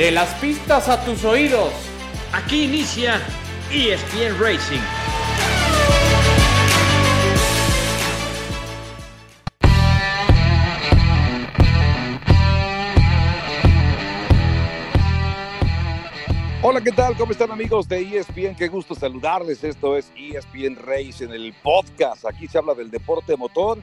De las pistas a tus oídos. Aquí inicia ESPN Racing. Hola, ¿qué tal? ¿Cómo están amigos de ESPN? Qué gusto saludarles. Esto es ESPN Race en el podcast. Aquí se habla del deporte motor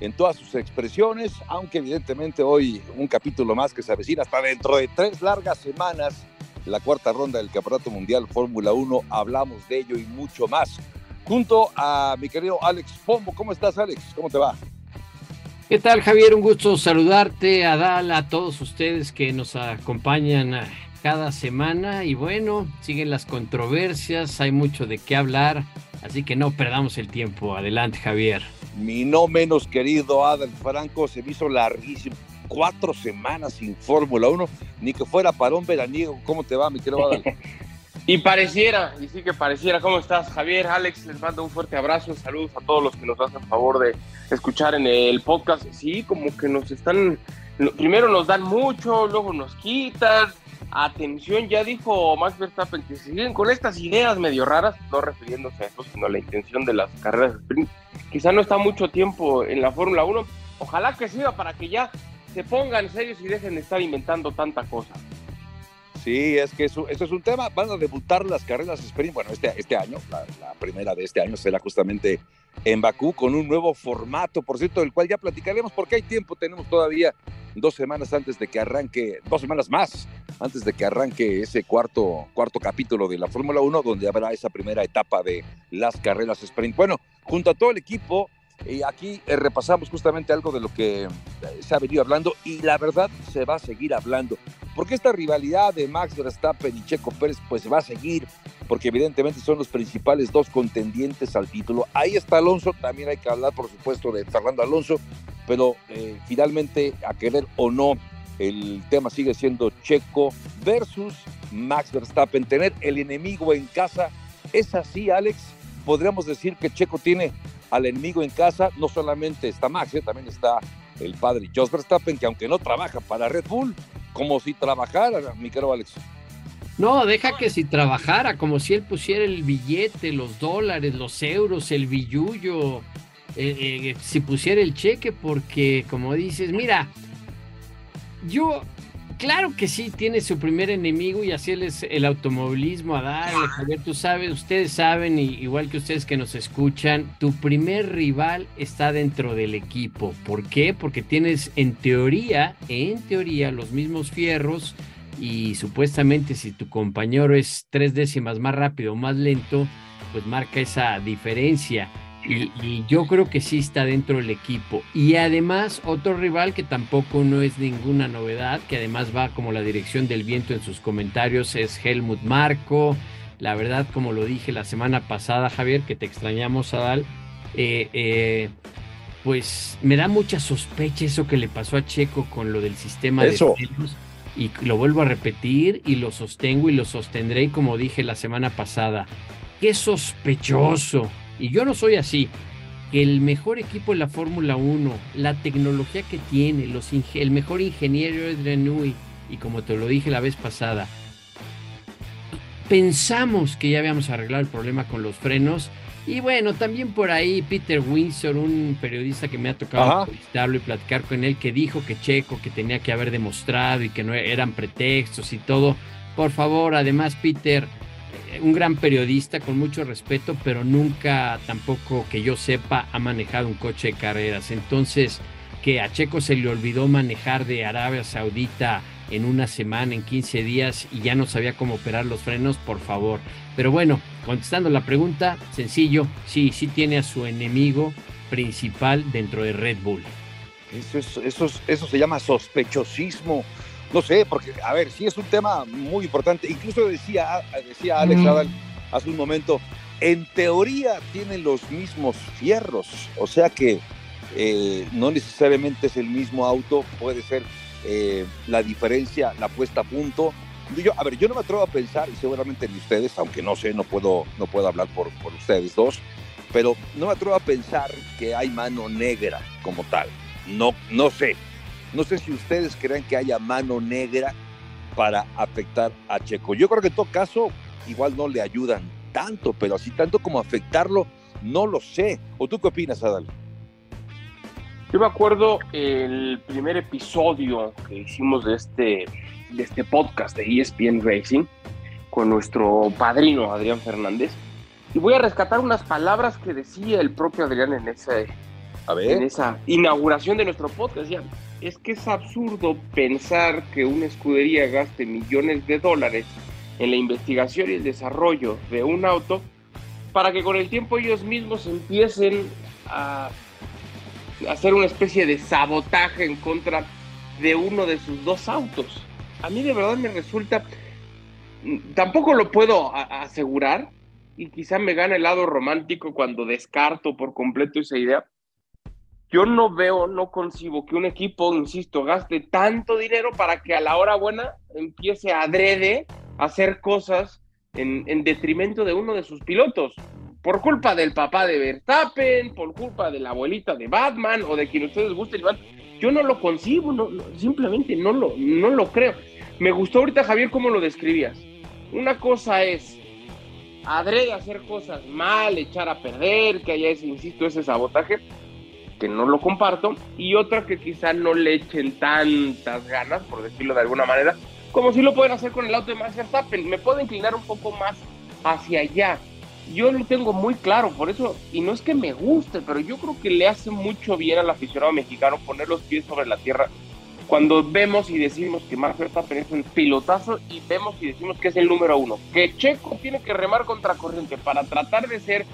en todas sus expresiones, aunque evidentemente hoy un capítulo más que se avecina hasta dentro de tres largas semanas, la cuarta ronda del Campeonato Mundial Fórmula 1. Hablamos de ello y mucho más. Junto a mi querido Alex Pombo. ¿Cómo estás, Alex? ¿Cómo te va? ¿Qué tal, Javier? Un gusto saludarte, a Dal, a todos ustedes que nos acompañan cada semana y bueno, siguen las controversias, hay mucho de qué hablar, así que no perdamos el tiempo. Adelante, Javier. Mi no menos querido Adel Franco se me hizo larguísimo. Cuatro semanas sin Fórmula 1, ni que fuera para un veraniego. ¿Cómo te va, mi querido Adel? y pareciera, y sí que pareciera. ¿Cómo estás, Javier? Alex, les mando un fuerte abrazo. Saludos a todos los que nos hacen favor de escuchar en el podcast. Sí, como que nos están. Primero nos dan mucho, luego nos quitan Atención, ya dijo Max Verstappen que si siguen con estas ideas medio raras, no refiriéndose a eso, sino a la intención de las carreras sprint, quizá no está mucho tiempo en la Fórmula 1. Ojalá que siga para que ya se pongan serios y dejen de estar inventando tanta cosa. Sí, es que eso, es un tema. Van a debutar las carreras sprint. Bueno, este, este año, la, la, primera de este año será justamente en Bakú con un nuevo formato, por cierto, del cual ya platicaremos porque hay tiempo. Tenemos todavía dos semanas antes de que arranque, dos semanas más antes de que arranque ese cuarto, cuarto capítulo de la Fórmula 1, donde habrá esa primera etapa de las carreras sprint. Bueno, junto a todo el equipo, y aquí eh, repasamos justamente algo de lo que eh, se ha venido hablando y la verdad se va a seguir hablando. Porque esta rivalidad de Max Verstappen y Checo Pérez pues va a seguir, porque evidentemente son los principales dos contendientes al título. Ahí está Alonso, también hay que hablar por supuesto de Fernando Alonso, pero eh, finalmente a querer o no, el tema sigue siendo Checo versus Max Verstappen. Tener el enemigo en casa, es así Alex, podríamos decir que Checo tiene al enemigo en casa, no solamente está Max, también está el padre Jos Verstappen, que aunque no trabaja para Red Bull, como si trabajara, mi querido Alex. No, deja que si trabajara, como si él pusiera el billete, los dólares, los euros, el billullo, eh, eh, si pusiera el cheque, porque como dices, mira, yo Claro que sí, tiene su primer enemigo y así es el automovilismo a darle, Javier, tú sabes, ustedes saben, igual que ustedes que nos escuchan, tu primer rival está dentro del equipo. ¿Por qué? Porque tienes en teoría, en teoría, los mismos fierros y supuestamente si tu compañero es tres décimas más rápido o más lento, pues marca esa diferencia. Y, yo creo que sí está dentro del equipo. Y además, otro rival que tampoco no es ninguna novedad, que además va como la dirección del viento en sus comentarios, es Helmut Marco. La verdad, como lo dije la semana pasada, Javier, que te extrañamos, Adal, eh, eh, pues me da mucha sospecha eso que le pasó a Checo con lo del sistema de frenos. Y lo vuelvo a repetir y lo sostengo y lo sostendré, como dije la semana pasada. Qué sospechoso y yo no soy así, que el mejor equipo en la Fórmula 1, la tecnología que tiene, los el mejor ingeniero es Renui, y como te lo dije la vez pasada, pensamos que ya habíamos arreglado el problema con los frenos. Y bueno, también por ahí Peter Windsor, un periodista que me ha tocado entrevistarlo y platicar con él, que dijo que Checo que tenía que haber demostrado y que no eran pretextos y todo. Por favor, además, Peter, un gran periodista con mucho respeto, pero nunca tampoco que yo sepa ha manejado un coche de carreras. Entonces, que a Checo se le olvidó manejar de Arabia Saudita en una semana, en 15 días y ya no sabía cómo operar los frenos, por favor. Pero bueno, contestando la pregunta, sencillo, sí, sí tiene a su enemigo principal dentro de Red Bull. Eso, eso, eso se llama sospechosismo no sé, porque, a ver, sí es un tema muy importante. Incluso decía, decía Alex hace un momento, en teoría tienen los mismos fierros, o sea que eh, no necesariamente es el mismo auto, puede ser eh, la diferencia, la puesta a punto. Yo, a ver, yo no me atrevo a pensar, y seguramente ni ustedes, aunque no sé, no puedo, no puedo hablar por, por ustedes dos, pero no me atrevo a pensar que hay mano negra como tal. No, no sé. No sé si ustedes creen que haya mano negra para afectar a Checo. Yo creo que en todo caso, igual no le ayudan tanto, pero así tanto como afectarlo, no lo sé. ¿O tú qué opinas, Adal? Yo me acuerdo el primer episodio que hicimos de este, de este podcast de ESPN Racing con nuestro padrino Adrián Fernández. Y voy a rescatar unas palabras que decía el propio Adrián en, ese, A ver. en esa inauguración de nuestro podcast. Decía, es que es absurdo pensar que una escudería gaste millones de dólares en la investigación y el desarrollo de un auto para que con el tiempo ellos mismos empiecen a hacer una especie de sabotaje en contra de uno de sus dos autos. A mí de verdad me resulta, tampoco lo puedo asegurar y quizá me gana el lado romántico cuando descarto por completo esa idea. Yo no veo, no concibo que un equipo, insisto, gaste tanto dinero para que a la hora buena empiece a adrede a hacer cosas en, en detrimento de uno de sus pilotos por culpa del papá de Verstappen, por culpa de la abuelita de Batman o de quien ustedes gusten, Iván, yo no lo concibo, simplemente no lo, no lo creo. Me gustó ahorita, Javier, cómo lo describías. Una cosa es adrede hacer cosas mal, echar a perder, que haya ese, insisto, ese sabotaje, que no lo comparto, y otra que quizá no le echen tantas ganas, por decirlo de alguna manera, como si lo pueden hacer con el auto de Max Verstappen. Me puedo inclinar un poco más hacia allá yo lo tengo muy claro, por eso, y no es que me guste, pero yo creo que le hace mucho bien al aficionado mexicano poner los pies sobre la tierra cuando vemos y decimos que Max Verstappen es un pilotazo y vemos y decimos que es el número uno, que Checo tiene que remar contra corriente para tratar de ser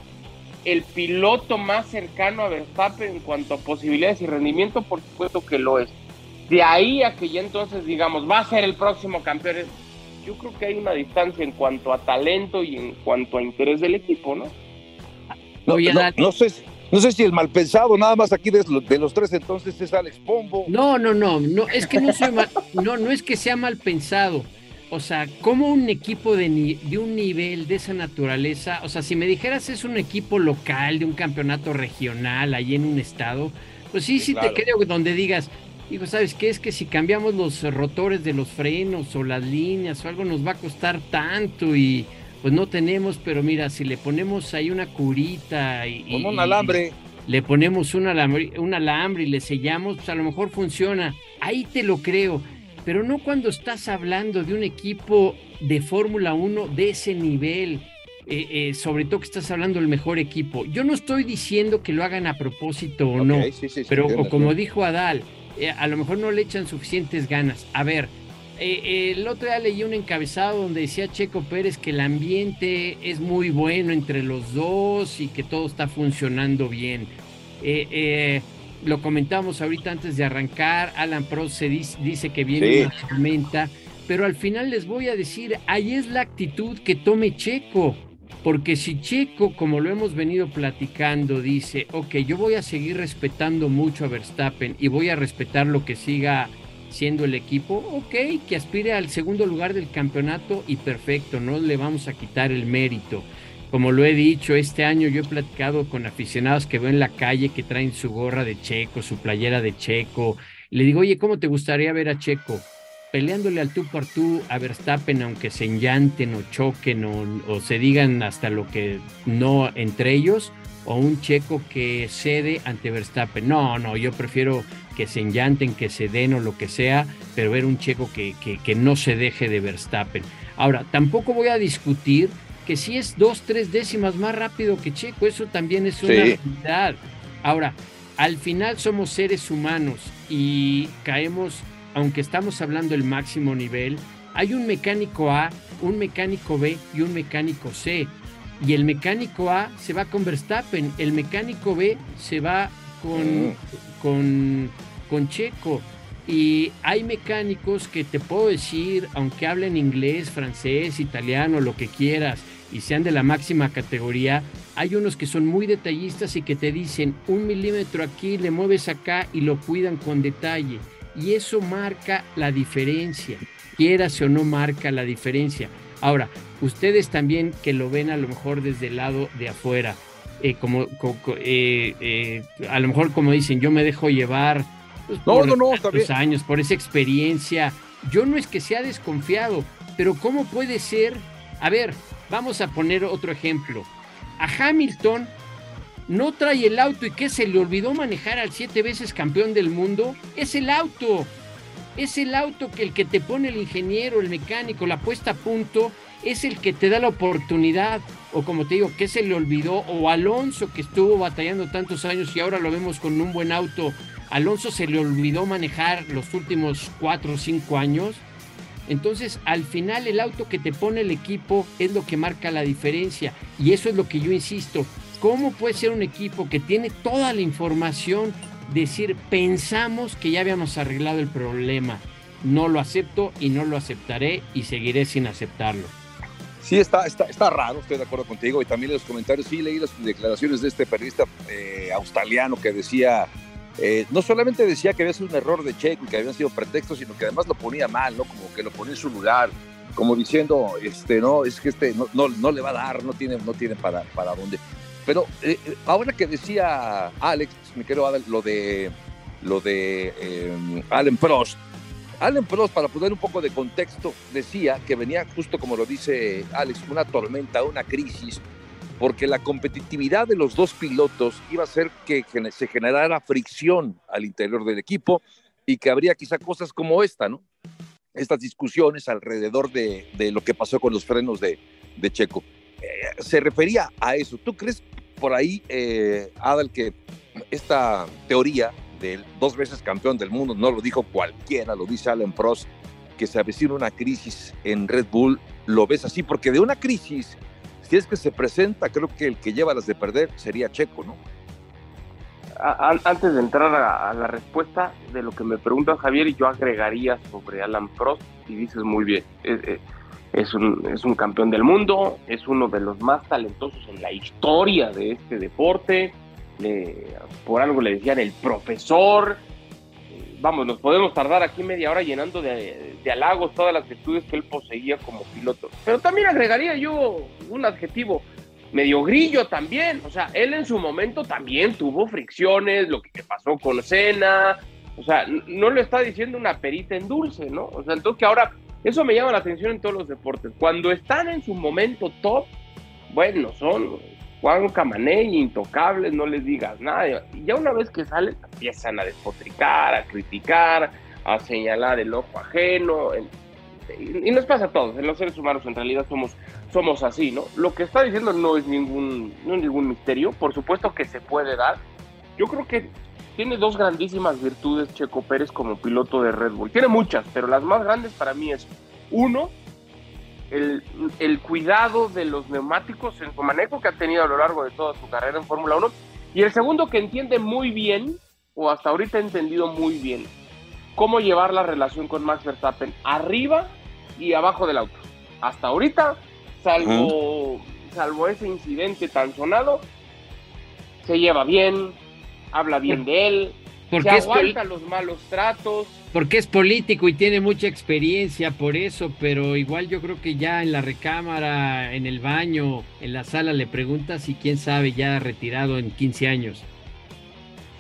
el piloto más cercano a Verstappen en cuanto a posibilidades y rendimiento, por supuesto que lo es. De ahí a que ya entonces digamos, va a ser el próximo campeón, yo creo que hay una distancia en cuanto a talento y en cuanto a interés del equipo, ¿no? No, no, no sé, no sé si el mal pensado, nada más aquí de, los- de los tres entonces es Alex Pombo. No, no, no, no, es que no soy mal, no, no es que sea mal pensado. O sea, como un equipo de, ni- de un nivel de esa naturaleza, o sea, si me dijeras es un equipo local de un campeonato regional ahí en un estado, pues sí, Sí, claro. te creo donde digas, digo, ¿sabes qué? Es que si cambiamos los rotores de los frenos o las líneas o algo nos va a costar tanto y pues no tenemos, pero mira, si le ponemos ahí una curita y... Con un alambre. le ponemos un alambre, un alambre y le sellamos, pues a lo mejor funciona. Ahí te lo creo. Pero no cuando estás hablando de un equipo de Fórmula 1 de ese nivel. eh, eh, sobre todo que estás hablando del mejor equipo. Yo no estoy diciendo que lo hagan a propósito o no, Ok, sí, sí, sí, pero entiendo, como dijo Adal, eh, a lo mejor no le echan suficientes ganas. A ver, eh, eh, el otro día leí un encabezado donde decía Checo Pérez que el ambiente es muy bueno entre los dos y que todo está funcionando bien. Lo comentamos ahorita antes de arrancar, Alan Prost se dice, dice que viene Sí. una tormenta, pero al final les voy a decir, ahí es la actitud que tome Checo. Porque si Checo, como lo hemos venido platicando, dice, ok, yo voy a seguir respetando mucho a Verstappen y voy a respetar lo que siga siendo el equipo, ok, que aspire al segundo lugar del campeonato y perfecto, no le vamos a quitar el mérito. Como lo he dicho, este año yo he platicado con aficionados que veo en la calle que traen su gorra de Checo, su playera de Checo. Le digo, oye, ¿cómo te gustaría ver a Checo? Peleándole al tú por tú a Verstappen, aunque se enllanten o choquen o, o se digan hasta lo que no entre ellos, o un Checo que cede ante Verstappen. No, no, yo prefiero que se enllanten, que se den o lo que sea, pero ver un Checo que, que, que no se deje de Verstappen. Ahora, tampoco voy a discutir que si es dos, tres décimas más rápido que Checo, eso también es una Sí. realidad. Ahora, al final somos seres humanos y caemos, aunque estamos hablando del máximo nivel, hay un mecánico A, un mecánico B y un mecánico C. Y el mecánico A se va con Verstappen, el mecánico B se va con, Mm. con, con Checo. Y hay mecánicos que te puedo decir, aunque hablen inglés, francés, italiano, lo que quieras, y sean de la máxima categoría, hay unos que son muy detallistas y que te dicen un milímetro aquí, le mueves acá y lo cuidan con detalle. Y eso marca la diferencia, quieras o no marca la diferencia. Ahora, ustedes también que lo ven a lo mejor desde el lado de afuera, eh, como, co- co- eh, eh, a lo mejor como dicen, yo me dejo llevar pues, No, por no, no, está bien. años, por esa experiencia. yo no es que sea desconfiado, pero ¿cómo puede ser? A ver, vamos a poner otro ejemplo. A Hamilton no trae el auto y que se le olvidó manejar al siete veces campeón del mundo. Es el auto. Es el auto que el que te pone el ingeniero, el mecánico, la puesta a punto, es el que te da la oportunidad. O como te digo, que se le olvidó. O Alonso que estuvo batallando tantos años y ahora lo vemos con un buen auto. Alonso se le olvidó manejar los últimos cuatro o cinco años entonces, al final el auto que te pone el equipo es lo que marca la diferencia. Y eso es lo que yo insisto. ¿Cómo puede ser un equipo que tiene toda la información, decir, pensamos que ya habíamos arreglado el problema? No lo acepto y no lo aceptaré y seguiré sin aceptarlo. Sí, está, está, está raro, estoy de acuerdo contigo. Y también en los comentarios, sí, leí las declaraciones de este periodista eh, australiano que decía eh, no solamente decía que había sido un error de Checo y que habían sido pretextos, sino que además lo ponía mal, ¿no? Como que lo ponía en su lugar, como diciendo, este, no, es que este no, no, le va a dar, no tiene, no tiene para, para dónde. Pero eh, ahora que decía Alex, me quiero lo de, lo de Allen Prost, Allen Prost, para poner un poco de contexto, decía que venía justo como lo dice Alex, una tormenta, una crisis, porque la competitividad de los dos pilotos iba a hacer que se generara fricción al interior del equipo y que habría quizá cosas como esta, ¿no? Estas discusiones alrededor de, lo que pasó con los frenos de, Checo. Eh, se refería a eso. ¿Tú crees por ahí, eh, Adal, que esta teoría dos veces campeón del mundo, no lo dijo cualquiera, lo dice Alan Prost, que se avecina una crisis en Red Bull, lo ves así, porque de una crisis si es que se presenta, creo que el que lleva las de perder sería Checo, ¿no? Antes de entrar a, la respuesta de lo que me pregunta Javier, yo agregaría sobre Alan Prost, y dices muy bien, es, un, es un campeón del mundo, es uno de los más talentosos en la historia de este deporte, por algo le decían el profesor, vamos, nos podemos tardar aquí media hora llenando de, halagos todas las virtudes que él poseía como piloto. Pero también agregaría yo un adjetivo medio grillo también. O sea, él en su momento también tuvo fricciones, lo que pasó con Cena. O sea, no lo está diciendo una perita en dulce, ¿no? O sea, entonces que ahora, eso me llama la atención en todos los deportes. Cuando están en su momento top, bueno, son Juan Camané, intocables, no les digas nada. Y ya una vez que salen, empiezan a despotricar, a criticar, a señalar el ojo ajeno. y nos pasa a todos, en los seres humanos en realidad somos, somos así, ¿no? Lo que está diciendo no es, ningún, no es ningún misterio, por supuesto que se puede dar. Yo creo que tiene dos grandísimas virtudes Checo Pérez como piloto de Red Bull. Tiene muchas, pero las más grandes para mí es, uno, el, cuidado de los neumáticos en su manejo que ha tenido a lo largo de toda su carrera en Fórmula 1. Y el segundo que entiende muy bien, o hasta ahorita ha entendido muy bien, cómo llevar la relación con Max Verstappen arriba y abajo del auto. Hasta ahorita, salvo, salvo ese incidente tan sonado, se lleva bien, habla bien de él, se aguanta los malos tratos, porque es político y tiene mucha experiencia por eso, pero igual yo creo que ya en la recámara, en el baño, en la sala le preguntas y quién sabe, ya retirado en 15 años.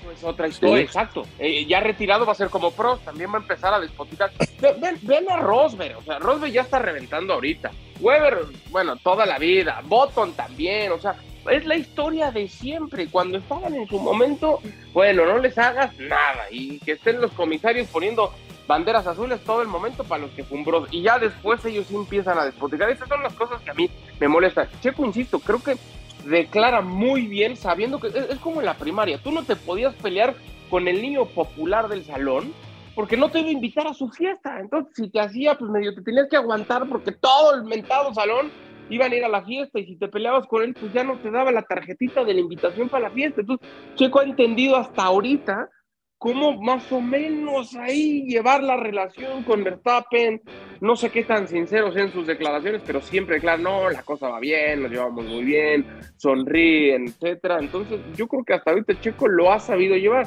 Pues otra historia, exacto. Eh, ya retirado va a ser como pro, también va a empezar a despoticar. Ven, ven, a Rosberg, o sea, Rosberg ya está reventando ahorita. Weber, bueno, toda la vida. Button también, o sea, es la historia de siempre. Cuando estaban en su momento, bueno, no les hagas nada y que estén los comisarios poniendo banderas azules todo el momento para los que fumbros y ya después ellos empiezan a despoticar. Esas son las cosas que a mí me molestan. Checo, insisto, creo que declara muy bien sabiendo que es, como en la primaria. Tú no te podías pelear con el niño popular del salón porque no te iba a invitar a su fiesta. Entonces, si te hacía, pues medio te tenías que aguantar porque todo el mentado salón iban a ir a la fiesta y si te peleabas con él, pues ya no te daba la tarjetita de la invitación para la fiesta. Entonces, Checo ha entendido hasta ahorita cómo más o menos ahí llevar la relación con Verstappen. No sé qué tan sinceros en sus declaraciones, pero siempre, claro, no, la cosa va bien, nos llevamos muy bien, sonríen, etcétera. Entonces, yo creo que hasta ahorita Checo lo ha sabido llevar.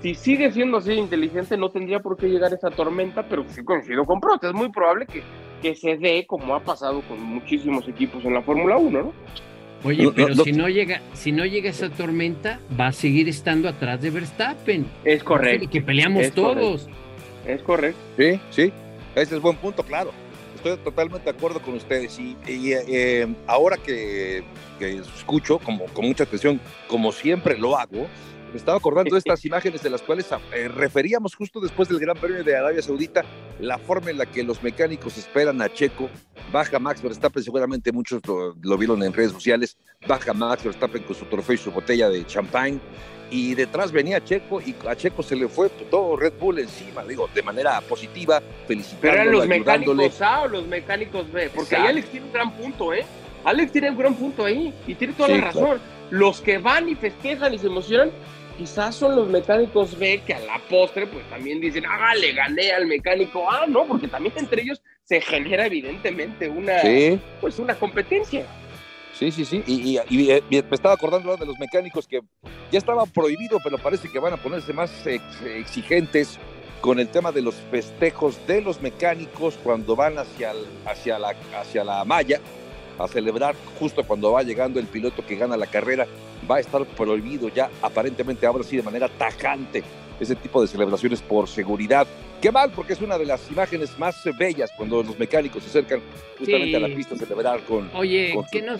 Si sigue siendo así inteligente, no tendría por qué llegar esa tormenta, pero sí coincido con Prost. Es muy probable que que se dé como ha pasado con muchísimos equipos en la Fórmula 1, ¿no? Oye, pero si no llega, si no llega esa tormenta, va a seguir estando atrás de Verstappen. Es correcto. que peleamos todos. Es correcto. Sí, sí. Ese es buen punto, claro. Estoy totalmente de acuerdo con ustedes. Y, eh, ahora que, escucho como, con mucha atención, como siempre lo hago, me estaba acordando de estas imágenes de las cuales eh, referíamos justo después del Gran Premio de Arabia Saudita, la forma en la que los mecánicos esperan a Checo, baja Max Verstappen, seguramente muchos lo, vieron en redes sociales, baja Max Verstappen con su trofeo y su botella de champán, y detrás venía Checo y a Checo se le fue todo Red Bull encima, digo, de manera positiva, felicitándolo, Pero eran los mecánicos A o los mecánicos B, porque ahí Alex tiene un gran punto, ¿eh? Alex tiene un gran punto ahí y tiene toda la razón. Los que van y festejan y se emocionan, quizás son los mecánicos B que a la postre pues también dicen, ah, le gané al mecánico A, ¿no? Porque también entre ellos se genera evidentemente una, pues una competencia. Sí, sí, sí. Y, me estaba acordando de los mecánicos que ya estaba prohibido, pero parece que van a ponerse más exigentes con el tema de los festejos de los mecánicos cuando van hacia, hacia, la, hacia la malla a celebrar justo cuando va llegando el piloto que gana la carrera. Va a estar prohibido ya, aparentemente ahora sí de manera tajante, ese tipo de celebraciones por seguridad. Qué mal, porque es una de las imágenes más bellas cuando los mecánicos se acercan justamente a la pista a celebrar con. Oye, que, no,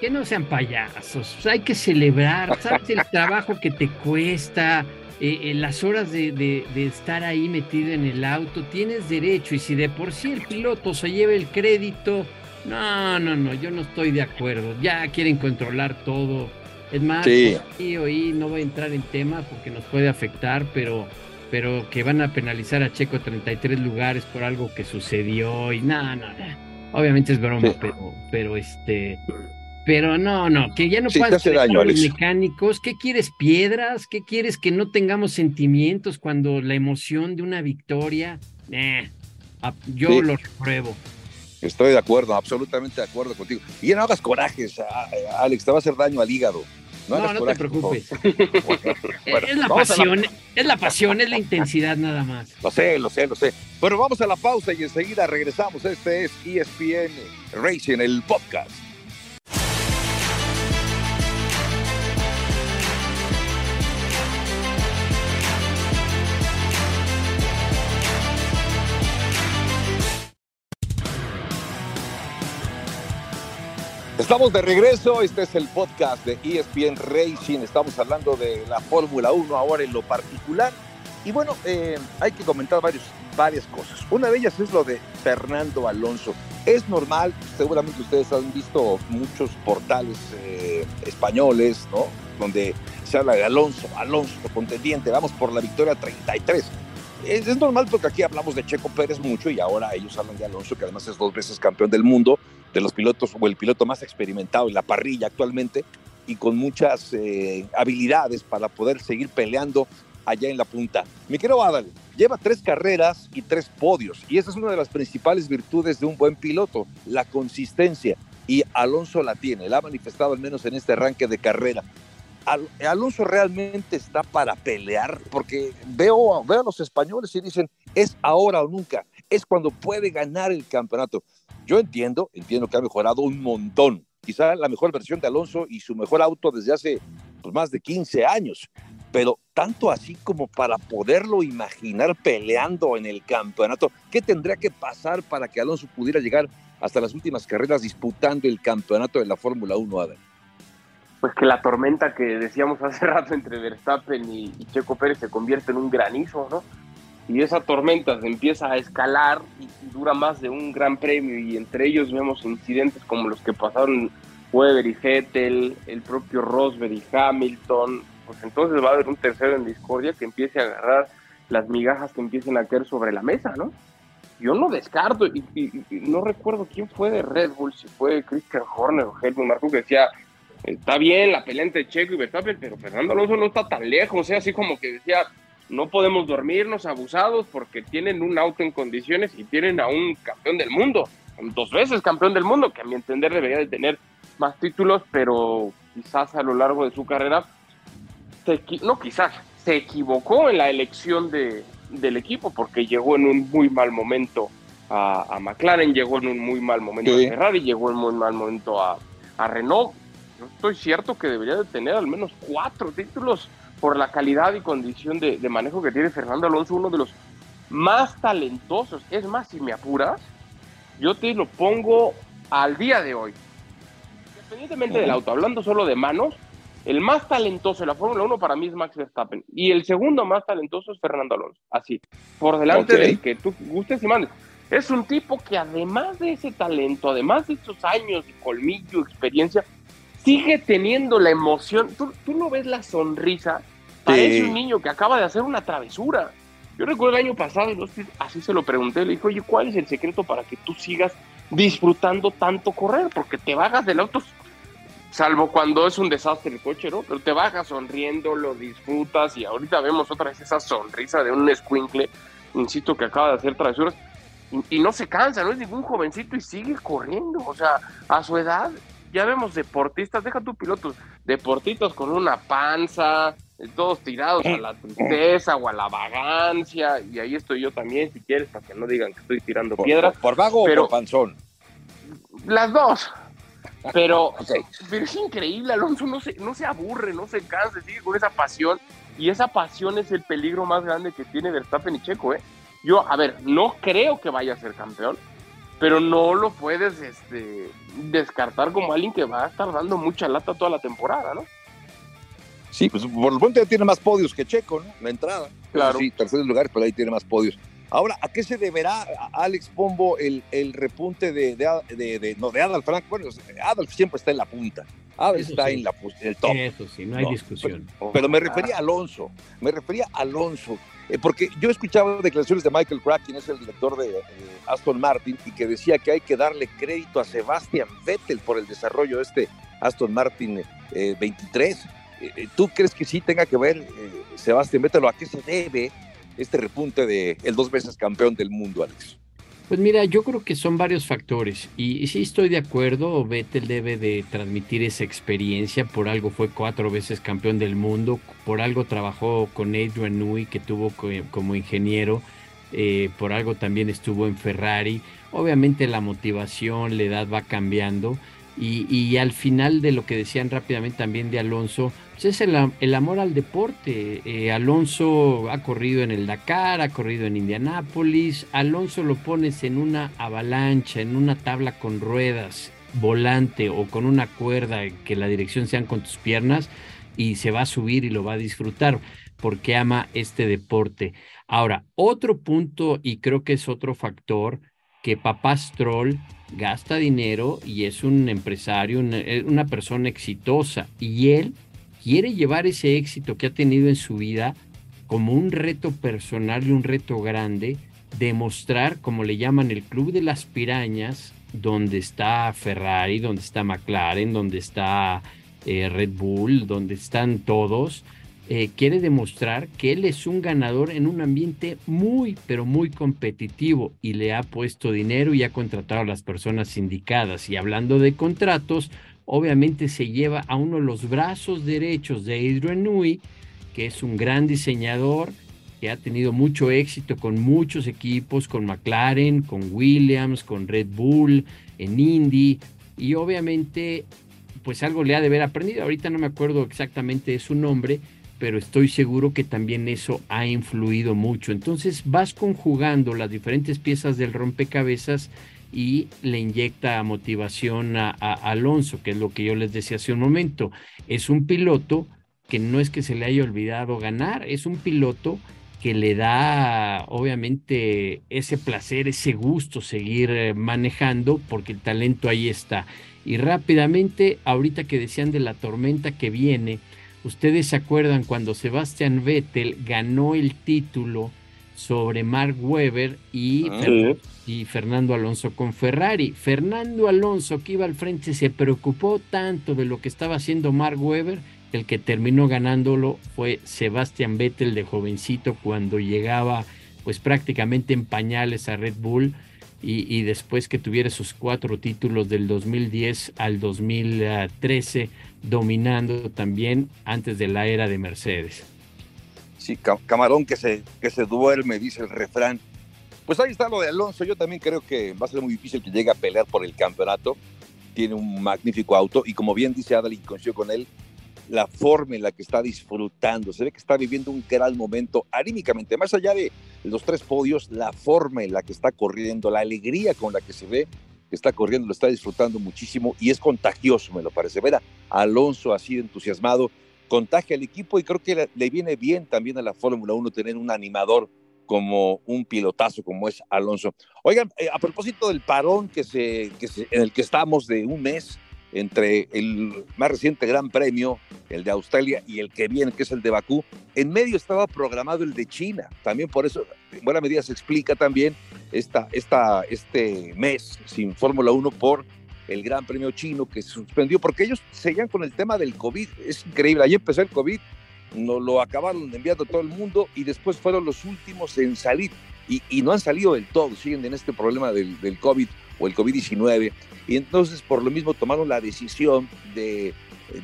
que no sean payasos. hay que celebrar. ¿Sabes el trabajo que te cuesta? Eh, eh, las horas de, de, estar ahí metido en el auto, tienes derecho. Y si de por sí el piloto se lleva el crédito, no, no, no, yo no estoy de acuerdo. Ya quieren controlar todo. Es más, sí. hoy no voy a entrar en tema porque nos puede afectar, pero pero que van a penalizar a Checo 33 lugares por algo que sucedió y nada, no, obviamente es broma, pero, pero este, pero no, no, que ya no sí, puedas daño, los mecánicos, ¿qué quieres piedras? ¿Qué quieres que no tengamos sentimientos cuando la emoción de una victoria? Eh, yo lo repruebo. Estoy de acuerdo, absolutamente de acuerdo contigo. Y no hagas corajes, Alex, te va a hacer daño al hígado. No, no, te preocupes. es la pasión, es la pasión, es la intensidad nada más. Lo sé, lo sé, lo sé. Pero vamos a la pausa y enseguida regresamos. Este es ESPN Racing, el podcast. Estamos de regreso, este es el podcast de ESPN Racing, estamos hablando de la Fórmula 1 ahora en lo particular. Y bueno, eh, hay que comentar varios, varias cosas. Una de ellas es lo de Fernando Alonso. Es normal, seguramente ustedes han visto muchos portales eh, españoles, ¿no? Donde se habla de Alonso, Alonso, contendiente, vamos por la victoria 33. Es, es, normal porque aquí hablamos de Checo Pérez mucho y ahora ellos hablan de Alonso, que además es dos veces campeón del mundo de los pilotos o el piloto más experimentado en la parrilla actualmente y con muchas eh, habilidades para poder seguir peleando allá en la punta. Mi querido Adal, lleva tres carreras y tres podios y esa es una de las principales virtudes de un buen piloto, la consistencia y Alonso la tiene, la ha manifestado al menos en este arranque de carrera. Alonso realmente está para pelear porque veo, veo a los españoles y dicen es ahora o nunca, es cuando puede ganar el campeonato. Yo entiendo, entiendo que ha mejorado un montón. Quizá la mejor versión de Alonso y su mejor auto desde hace pues, más de 15 años. Pero tanto así como para poderlo imaginar peleando en el campeonato, ¿qué tendría que pasar para que Alonso pudiera llegar hasta las últimas carreras disputando el campeonato de la Fórmula 1, Adam? Pues que la tormenta que decíamos hace rato entre Verstappen y, Checo Pérez se convierte en un granizo, ¿no? Y esa tormenta se empieza a escalar y, dura más de un gran premio y entre ellos vemos incidentes como los que pasaron Weber y Vettel, el propio Rosberg y Hamilton, pues entonces va a haber un tercero en discordia que empiece a agarrar las migajas que empiecen a caer sobre la mesa, ¿no? Yo no descarto, y, no recuerdo quién fue de Red Bull, si fue Christian Horner o Helmut Marko, que decía, está bien la pelea entre Checo y Verstappen, pero Fernando Alonso no está tan lejos, o sea, así como que decía, no podemos dormirnos abusados porque tienen un auto en condiciones y tienen a un campeón del mundo, dos veces campeón del mundo, que a mi entender debería de tener más títulos, pero quizás a lo largo de su carrera, no quizás, se equivocó en la elección de, del equipo porque llegó en un muy mal momento a, McLaren, llegó en un muy mal momento a Ferrari, llegó en un muy mal momento a, a Renault. Yo estoy cierto que debería de tener al menos cuatro títulos por la calidad y condición de, manejo que tiene Fernando Alonso, uno de los más talentosos. Es más, si me apuras, yo te lo pongo al día de hoy. Independientemente del auto, hablando solo de manos, el más talentoso de la Fórmula 1 para mí es Max Verstappen. Y el segundo más talentoso es Fernando Alonso. Así, por delante Ok. del que tú gustes y mandes. Es un tipo que además de ese talento, además de esos años de colmillo, experiencia, sigue teniendo la emoción. Tú, tú no ves la sonrisa. Parece Sí. un niño que acaba de hacer una travesura. Yo recuerdo el año pasado, así se lo pregunté, le dije, oye, ¿cuál es el secreto para que tú sigas disfrutando tanto correr? Porque te bajas del auto, salvo cuando es un desastre el coche, ¿no? Pero te bajas sonriendo, lo disfrutas y ahorita vemos otra vez esa sonrisa de un escuincle, insisto, que acaba de hacer travesuras y, y no se cansa, no es ningún jovencito y sigue corriendo, o sea, a su edad ya vemos deportistas, deja tu pilotos, deportistas con una panza, eh, todos tirados a la tristeza o a la vagancia, y ahí estoy yo también, si quieres, para que no digan que estoy tirando ¿Por, piedras. por- por vago pero- o por panzón? Las dos. Pero, Ok. pero es increíble, Alonso no se, no se aburre, no se cansa, sigue con esa pasión. Y esa pasión es el peligro más grande que tiene Verstappen y Checo, ¿eh? Yo, a ver, no creo que vaya a ser campeón, pero no lo puedes este, descartar como alguien que va a estar dando mucha lata toda la temporada, ¿no? Sí, pues por lo pronto ya tiene más podios que Checo, ¿no? La entrada. Claro. Sí, tercer lugar, pero ahí tiene más podios. Ahora, ¿a qué se deberá, Alex Pombo, el, el repunte de, de, de- de- no, de Adolf Frank? Bueno, Adolf siempre está en la punta. Adolf Eso está sí. en, la, el top. Eso sí, no hay No, discusión. Pero me refería a Alonso, me refería a Alonso, eh, porque yo escuchaba declaraciones de Michael Crack, quien es el director de eh, Aston Martin, y que decía que hay que darle crédito a Sebastian Vettel por el desarrollo de este Aston Martin eh, 23. Eh, ¿Tú crees que sí tenga que ver Sebastian Vettel o a qué se debe este repunte de el dos veces campeón del mundo, Alex? Pues mira, yo creo que son varios factores y, sí estoy de acuerdo, Vettel debe de transmitir esa experiencia, por algo fue cuatro veces campeón del mundo, por algo trabajó con Adrian Newey que tuvo co- como ingeniero, eh, por algo también estuvo en Ferrari, obviamente la motivación, la edad va cambiando y, al final de lo que decían rápidamente también de Alonso, es el, am- el amor al deporte. Eh, Alonso ha corrido en el Dakar, ha corrido en Indianápolis. Alonso lo pones en una avalancha, en una tabla con ruedas, volante o con una cuerda que la dirección sean con tus piernas y se va a subir y lo va a disfrutar porque ama este deporte. Ahora, otro punto y creo que es otro factor que papá Stroll gasta dinero y es un empresario, eh, una persona exitosa y él quiere llevar ese éxito que ha tenido en su vida como un reto personal y un reto grande, demostrar, como le llaman, el Club de las Pirañas, donde está Ferrari, donde está McLaren, donde está eh, Red Bull, donde están todos, eh, quiere demostrar que él es un ganador en un ambiente muy, pero muy competitivo y le ha puesto dinero y ha contratado a las personas indicadas. Y hablando de contratos, obviamente se lleva a uno de los brazos derechos de Adrian Newey, que es un gran diseñador, que ha tenido mucho éxito con muchos equipos, con McLaren, con Williams, con Red Bull, en Indy, y obviamente pues algo le ha de haber aprendido. Ahorita no me acuerdo exactamente de su nombre, pero estoy seguro que también eso ha influido mucho. Entonces vas conjugando las diferentes piezas del rompecabezas y le inyecta motivación a, Alonso, que es lo que yo les decía hace un momento. Es un piloto que no es que se le haya olvidado ganar, es un piloto que le da obviamente ese placer, ese gusto seguir eh, manejando porque el talento ahí está. Y rápidamente, ahorita que decían de la tormenta que viene, ustedes se acuerdan cuando Sebastian Vettel ganó el título sobre Mark Webber y, Ah. Fer- y Fernando Alonso con Ferrari. Fernando Alonso que iba al frente se preocupó tanto de lo que estaba haciendo Mark Webber el que terminó ganándolo fue Sebastian Vettel de jovencito cuando llegaba pues prácticamente en pañales a Red Bull y, y después que tuviera sus cuatro títulos del 2010 al 2013 dominando también antes de la era de Mercedes. Sí, ca- camarón que se, que se duerme, dice el refrán. Pues ahí está lo de Alonso. Yo también creo que va a ser muy difícil que llegue a pelear por el campeonato. Tiene un magnífico auto y como bien dice Adal, y coincido con él, la forma en la que está disfrutando, se ve que está viviendo un gran momento anímicamente, más allá de los tres podios, la forma en la que está corriendo, la alegría con la que se ve que está corriendo, lo está disfrutando muchísimo y es contagioso, me lo parece. Ver a Alonso así entusiasmado, contagia al equipo y creo que le, viene bien también a la Fórmula 1 tener un animador como un pilotazo como es Alonso. Oigan, eh, a propósito del parón que se, que se, en el que estamos de un mes, entre el más reciente Gran Premio, el de Australia, y el que viene, que es el de Bakú. En medio estaba programado el de China. También por eso, en buena medida, se explica también esta, esta, este mes sin Fórmula 1 por el Gran Premio chino que se suspendió, porque ellos seguían con el tema del COVID. Es increíble. Ahí empezó el COVID, nos lo acabaron enviando todo el mundo y después fueron los últimos en salir. Y, no han salido del todo, siguen en este problema del, COVID o el COVID-19 y entonces por lo mismo tomaron la decisión de,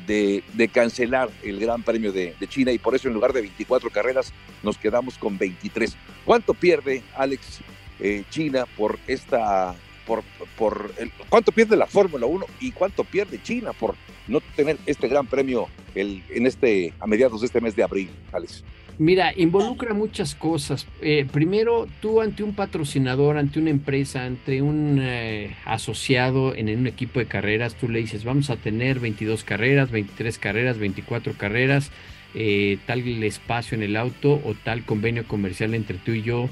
de, cancelar el Gran Premio de, China y por eso en lugar de 24 carreras nos quedamos con 23. ¿Cuánto pierde Alex eh, China por esta... Por, por cuánto pierde la Fórmula 1 y cuánto pierde China por no tener este gran premio en este a mediados de este mes de abril, Alex. Mira, involucra muchas cosas. Eh, primero, tú ante un patrocinador, ante una empresa, ante un eh, asociado en, un equipo de carreras, tú le dices, vamos a tener 22 carreras, 23 carreras, 24 carreras, eh, tal espacio en el auto o tal convenio comercial entre tú y yo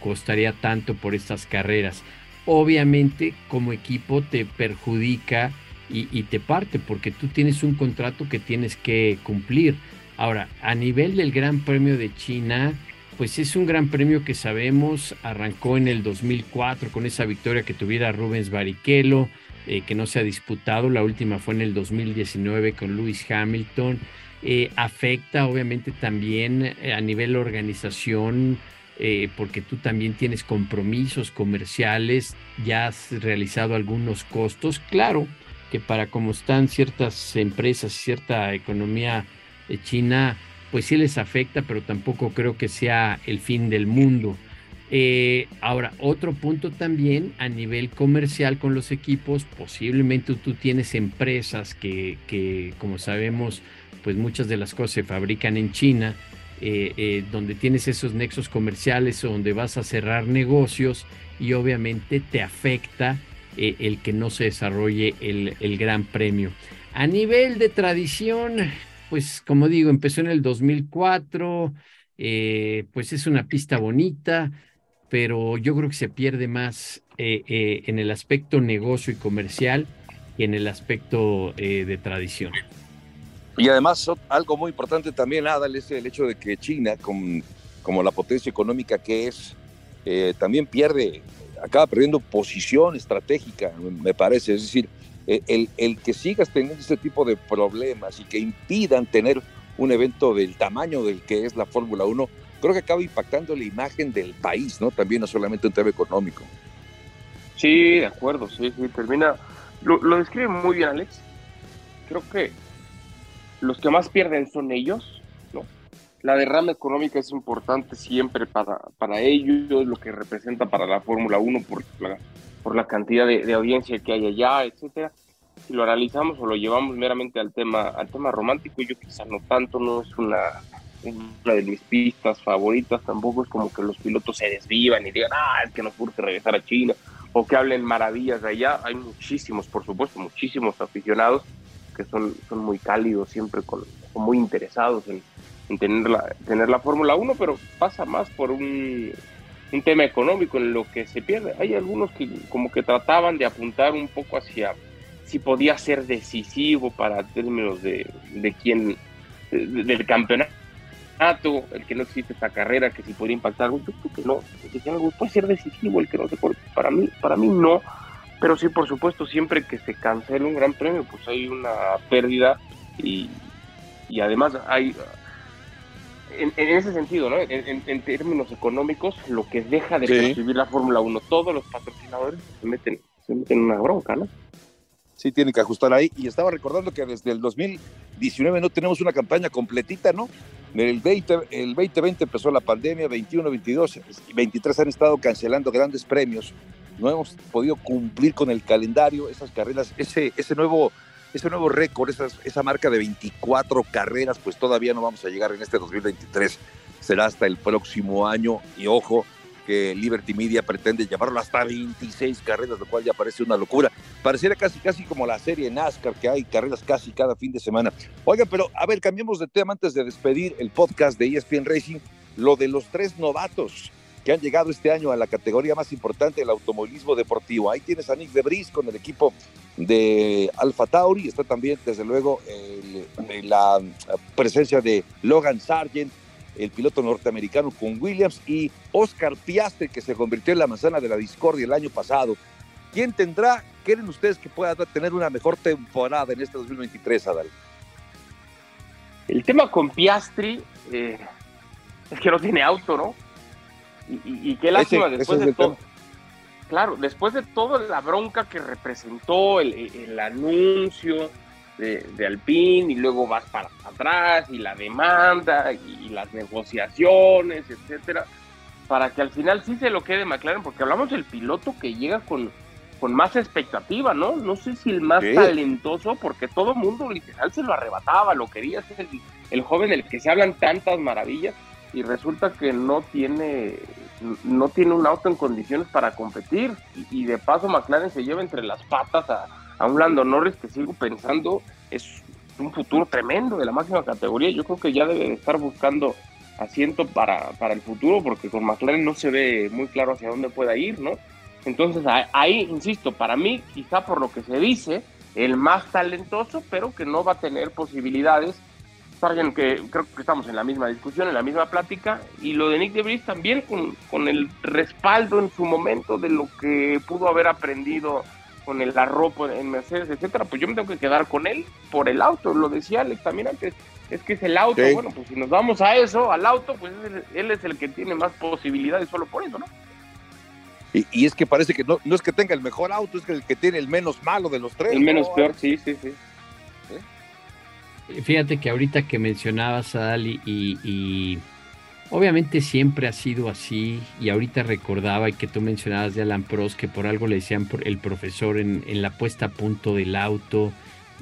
costaría tanto por estas carreras. Obviamente, como equipo te perjudica y te parte porque tú tienes un contrato que tienes que cumplir Ahora, a nivel del Gran Premio de China, pues es un gran premio que sabemos, arrancó en el 2004 con esa victoria que tuviera Rubens Barrichello, eh, que no se ha disputado, la última fue en el 2019 con Lewis Hamilton. Eh, afecta obviamente también eh, a nivel organización, porque tú también tienes compromisos comerciales, ya has realizado algunos costos, claro que para como están ciertas empresas, cierta economía China, pues sí les afecta, pero tampoco creo que sea el fin del mundo. Eh, ahora, otro punto también a nivel comercial con los equipos, posiblemente tú tienes empresas que, que como sabemos, pues muchas de las cosas se fabrican en China, eh, eh, donde tienes esos nexos comerciales donde vas a cerrar negocios y obviamente te afecta el que no se desarrolle el, el gran premio. A nivel de tradición, pues como digo, empezó en el 2004, eh, pues es una pista bonita, pero yo creo que se pierde más eh, eh, en el aspecto negocio y comercial que en el aspecto de tradición. Y además, algo muy importante también, Adal, es el hecho de que China, como la potencia económica que es, también pierde, acaba perdiendo posición estratégica, me parece. Es decir, eh, el, que sigas teniendo este tipo de problemas y que impidan tener un evento del tamaño del que es la Fórmula 1, creo que acaba impactando la imagen del país, ¿no? También no solamente un tema económico. Sí, de acuerdo, sí, sí, termina. Lo, lo describe muy bien Alex. Creo que los que más pierden son ellos, ¿no? La derrama económica es importante siempre para, para ellos, lo que representa para la Fórmula 1 por la por la cantidad de, audiencia que hay allá, etcétera. Si lo analizamos o lo llevamos meramente al tema, al tema romántico, yo quizás no tanto, no es una, una de mis pistas favoritas, tampoco es como que los pilotos se desvivan y digan, ah, es que nos urge regresar a China, o que hablen maravillas de allá. Hay muchísimos, por supuesto, muchísimos aficionados que son, son muy cálidos, siempre con, muy interesados en, en tener la, tener la Fórmula 1, pero pasa más por un, tema económico en lo que se pierde. Hay algunos que como que trataban de apuntar un poco hacia si podía ser decisivo para términos de, de quién, del campeonato, el que no existe esta carrera, que si podría impactar. Yo creo que no, puede ser decisivo el que no se para mí, para mí no, pero sí, por supuesto, siempre que se cancela un gran premio, pues hay una pérdida y, y además hay en, ese sentido, ¿no? En, términos económicos, lo que deja de recibir la Fórmula 1, todos los patrocinadores se meten, se meten en una bronca, ¿no? Sí, tienen que ajustar ahí. Y estaba recordando que desde el 2019 no tenemos una campaña completita, ¿no? El, 20, el 2020 empezó la pandemia, 21, 22 y 23 han estado cancelando grandes premios. No hemos podido cumplir con el calendario, esas carreras, ese, ese nuevo ese nuevo récord, esa, marca de 24 carreras, pues todavía no vamos a llegar en este 2023. Será hasta el próximo año y ojo que Liberty Media pretende llevarlo hasta 26 carreras, lo cual ya parece una locura. Pareciera casi casi como la serie NASCAR, que hay carreras casi cada fin de semana. Oigan, pero a ver, cambiemos de tema antes de despedir el podcast de ESPN Racing, lo de los tres novatos que han llegado este año a la categoría más importante del automovilismo deportivo. Ahí tienes a Nick Debris con el equipo de Alfa Tauri, está también desde luego la presencia de Logan Sargent, el piloto norteamericano con Williams y Oscar Piastri que se convirtió en la manzana de la discordia el año pasado. ¿Quién tendrá, creen ustedes que pueda tener una mejor temporada en este 2023, Adal? El tema con Piastri eh, es que no tiene auto, ¿no? Y, qué lástima después de todo. Claro, después de toda la bronca que representó el, anuncio de, de, Alpine y luego vas para atrás y la demanda y, las negociaciones, etcétera, para que al final sí se lo quede McLaren, porque hablamos del piloto que llega con, con más expectativa, ¿no? No sé si el más talentoso, porque todo mundo literal se lo arrebataba, lo quería ser el, el joven del que se hablan tantas maravillas y resulta que no tiene no tiene un auto en condiciones para competir y, de paso McLaren se lleva entre las patas a, a, un Lando Norris que sigo pensando es un futuro tremendo de la máxima categoría yo creo que ya debe estar buscando asiento para, para el futuro porque con McLaren no se ve muy claro hacia dónde pueda ir ¿no? entonces ahí insisto para mí quizá por lo que se dice el más talentoso pero que no va a tener posibilidades Sargent, que creo que estamos en la misma discusión, en la misma plática, y lo de Nick DeVries también con, con el respaldo en su momento de lo que pudo haber aprendido con el arropo en Mercedes, etcétera, pues yo me tengo que quedar con él por el auto, lo decía Alex también antes, es que es el auto, bueno, pues si nos vamos a eso, al auto, pues él es el que tiene más posibilidades solo por eso, ¿no? Y, y, es que parece que no, no es que tenga el mejor auto, es que el que tiene el menos malo de los tres. El menos peor, sí, sí, sí. Fíjate que ahorita que mencionabas a Dali y, obviamente siempre ha sido así y ahorita recordaba que tú mencionabas de Alan Prost que por algo le decían el profesor en, la puesta a punto del auto.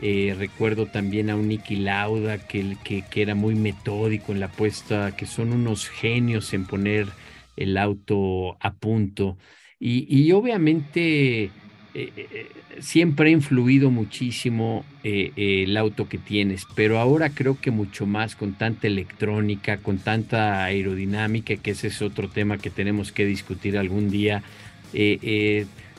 Eh, recuerdo también a un Nicky Lauda que, que, era muy metódico en la puesta, que son unos genios en poner el auto a punto. Y obviamente eh, eh, siempre ha influido muchísimo eh, el auto que tienes, pero ahora creo que mucho más con tanta electrónica, con tanta aerodinámica, que ese es otro tema que tenemos que discutir algún día.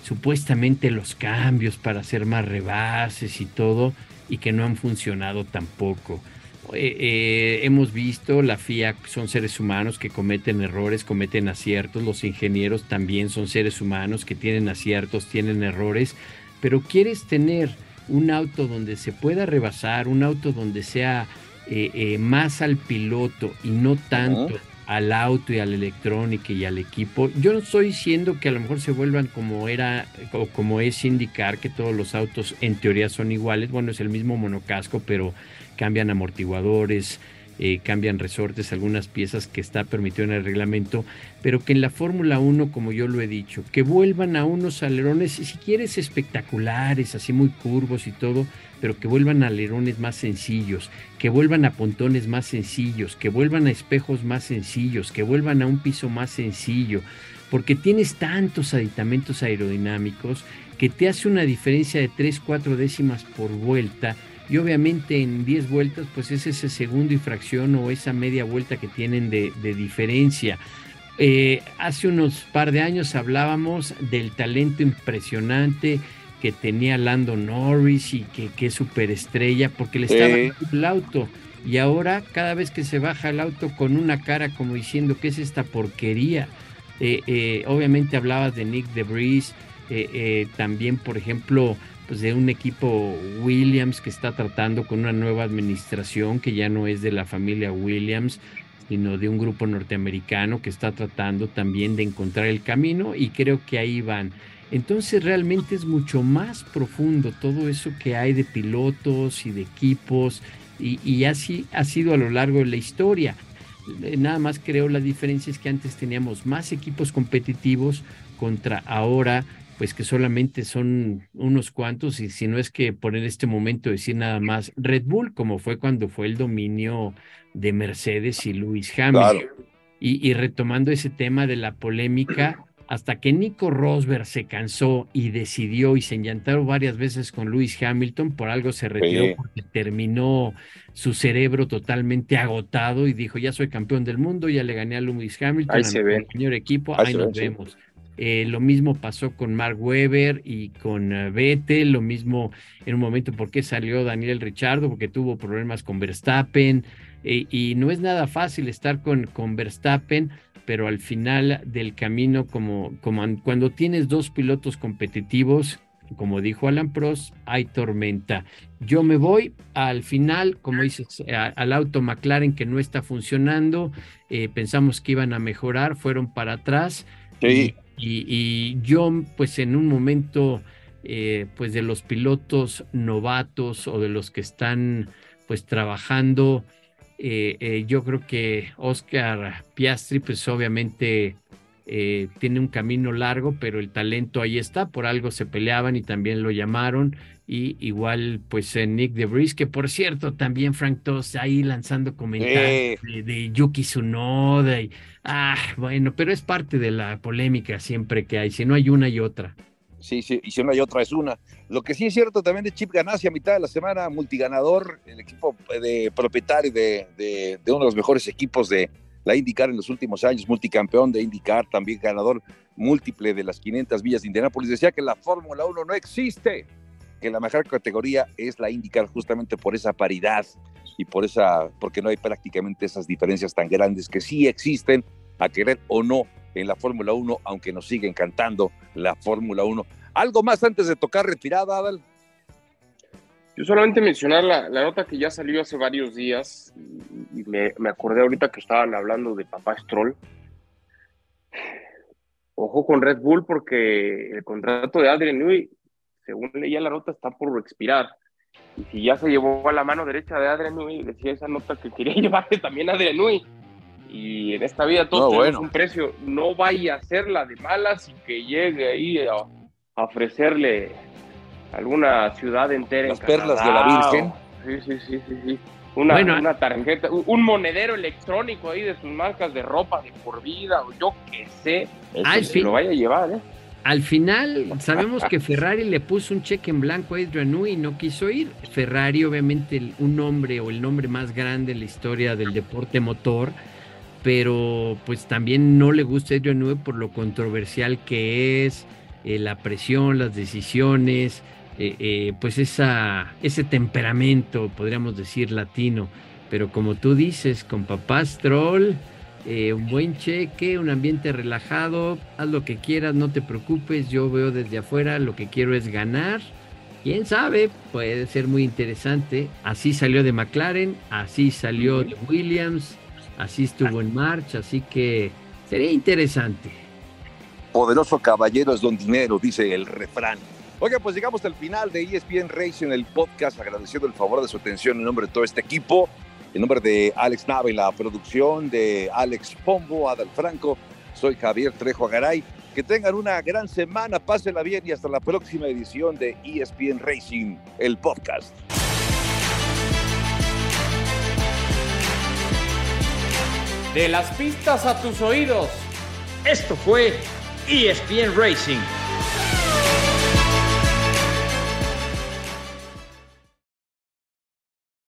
supuestamente los cambios para hacer más rebases y todo, y que no han funcionado tampoco. Eh, eh, hemos visto, la FIA son seres humanos que cometen errores, cometen aciertos, los ingenieros también son seres humanos que tienen aciertos, tienen errores, pero quieres tener un auto donde se pueda rebasar, un auto donde sea eh, más al piloto y no tanto al auto y a la electrónica y al equipo. Yo no estoy diciendo que a lo mejor se vuelvan como era o como es indicar que todos los autos en teoría son iguales. Bueno, es el mismo monocasco, pero cambian amortiguadores, eh, cambian resortes, algunas piezas que está permitido en el reglamento, pero que en la Fórmula 1, como yo lo he dicho, que vuelvan a unos alerones, si quieres, espectaculares, así muy curvos y todo, pero que vuelvan a alerones más sencillos, que vuelvan a pontones más sencillos, que vuelvan a espejos más sencillos, que vuelvan a un piso más sencillo, porque tienes tantos aditamentos aerodinámicos que te hace una diferencia de 3, 4 décimas por vuelta y obviamente en 10 vueltas pues es ese segundo y fracción o esa media vuelta que tienen de, diferencia. Eh, hace unos par de años hablábamos del talento impresionante que tenía Lando Norris y que, que es superestrella porque le estaba el auto. Y ahora cada vez que se baja el auto con una cara como diciendo que es esta porquería. Eh, eh, obviamente hablabas de Nick DeVries, también por ejemplo pues de un equipo Williams que está tratando con una nueva administración que ya no es de la familia Williams, sino de un grupo norteamericano que está tratando también de encontrar el camino y creo que ahí van. Entonces realmente es mucho más profundo todo eso que hay de pilotos y de equipos y, y así ha sido a lo largo de la historia. Eh, nada más creo la diferencia es que antes teníamos más equipos competitivos contra ahora pues que solamente son unos cuantos, y si no es que por en este momento decir nada más Red Bull, como fue cuando fue el dominio de Mercedes y Lewis Hamilton. Y, y, retomando ese tema de la polémica, hasta que Nico Rosberg se cansó y decidió y se enllantaron varias veces con Lewis Hamilton, por algo se retiró porque terminó su cerebro totalmente agotado y dijo, ya soy campeón del mundo, ya le gané a Lewis Hamilton, ahí se señor equipo, ahí, nos vemos. Eh, lo mismo pasó con Mark Webber y con uh, Vettel, lo mismo en un momento porque salió Daniel Richardo, porque tuvo problemas con Verstappen, eh, y no es nada fácil estar con, con Verstappen, pero al final del camino, como, como cuando tienes dos pilotos competitivos, como dijo Alan Prost, hay tormenta. Yo me voy al final, como dices, al auto McLaren que no está funcionando. Eh, pensamos que iban a mejorar, fueron para atrás. Sí. Y, y, yo, pues en un momento, eh, pues de los pilotos novatos o de los que están, pues trabajando eh, eh, yo creo que Oscar Piastri, pues obviamente eh, tiene un camino largo, pero el talento ahí está, por algo se peleaban y también lo llamaron. Y igual, pues Nick DeVries, que por cierto, también Frank Toss ahí lanzando comentarios de, Yuki Tsunoda. Y, ah, bueno, pero es parte de la polémica siempre que hay, si no hay una y otra. Sí, sí, y si una y otra es una. Lo que sí es cierto también de Chip Ganassi a mitad de la semana, multiganador, el equipo de propietario de, de, uno de los mejores equipos de la IndyCar en los últimos años, multicampeón de IndyCar, también ganador múltiple de las 500 villas de Indianápolis, decía que la Fórmula 1 no existe, que la mejor categoría es la IndyCar justamente por esa paridad y por esa, porque no hay prácticamente esas diferencias tan grandes que sí existen, a querer o no en la Fórmula 1, aunque nos sigue encantando la Fórmula 1. ¿Algo más antes de tocar retirada, Adal? Yo solamente mencionar la, nota que ya salió hace varios días y, me, acordé ahorita que estaban hablando de Papá Stroll. Ojo con Red Bull porque el contrato de Adrian Newey, según leía la nota, está por expirar. Y si ya se llevó a la mano derecha de Adrian Newey, decía esa nota que quería llevarse también a Adrian Newey y en esta vida todo no, un precio. No vaya a ser la de malas y que llegue ahí a, ofrecerle alguna ciudad entera. Las perlas de la Virgen. Sí, sí, sí, sí, sí. Una, una tarjeta, un monedero electrónico ahí de sus marcas de ropa de por vida, o yo qué sé. Al fin, lo vaya a llevar, ¿eh? Al final, sabemos que Ferrari le puso un cheque en blanco a Adrian Newey y no quiso ir. Ferrari, obviamente, un nombre o el nombre más grande en la historia del deporte motor, pero pues también no le gusta Adrian Newey por lo controversial que es, eh, la presión, las decisiones, eh, eh, pues esa, ese temperamento, podríamos decir, latino. Pero como tú dices, con papá Stroll, un buen cheque, un ambiente relajado, haz lo que quieras, no te preocupes, yo veo desde afuera, lo que quiero es ganar. Quién sabe, puede ser muy interesante. Así salió de McLaren, así salió de Williams así estuvo en marcha, así que sería interesante. Poderoso caballero es don dinero, dice el refrán. Oiga, pues llegamos al final de ESPN Racing, el podcast, agradeciendo el favor de su atención en nombre de todo este equipo, en nombre de Alex Nava y la producción, de Alex Pombo, Adal Franco, soy Javier Trejo Agaray. Que tengan una gran semana, pásenla bien y hasta la próxima edición de ESPN Racing, el podcast. De las pistas a tus oídos. Esto fue ESPN Racing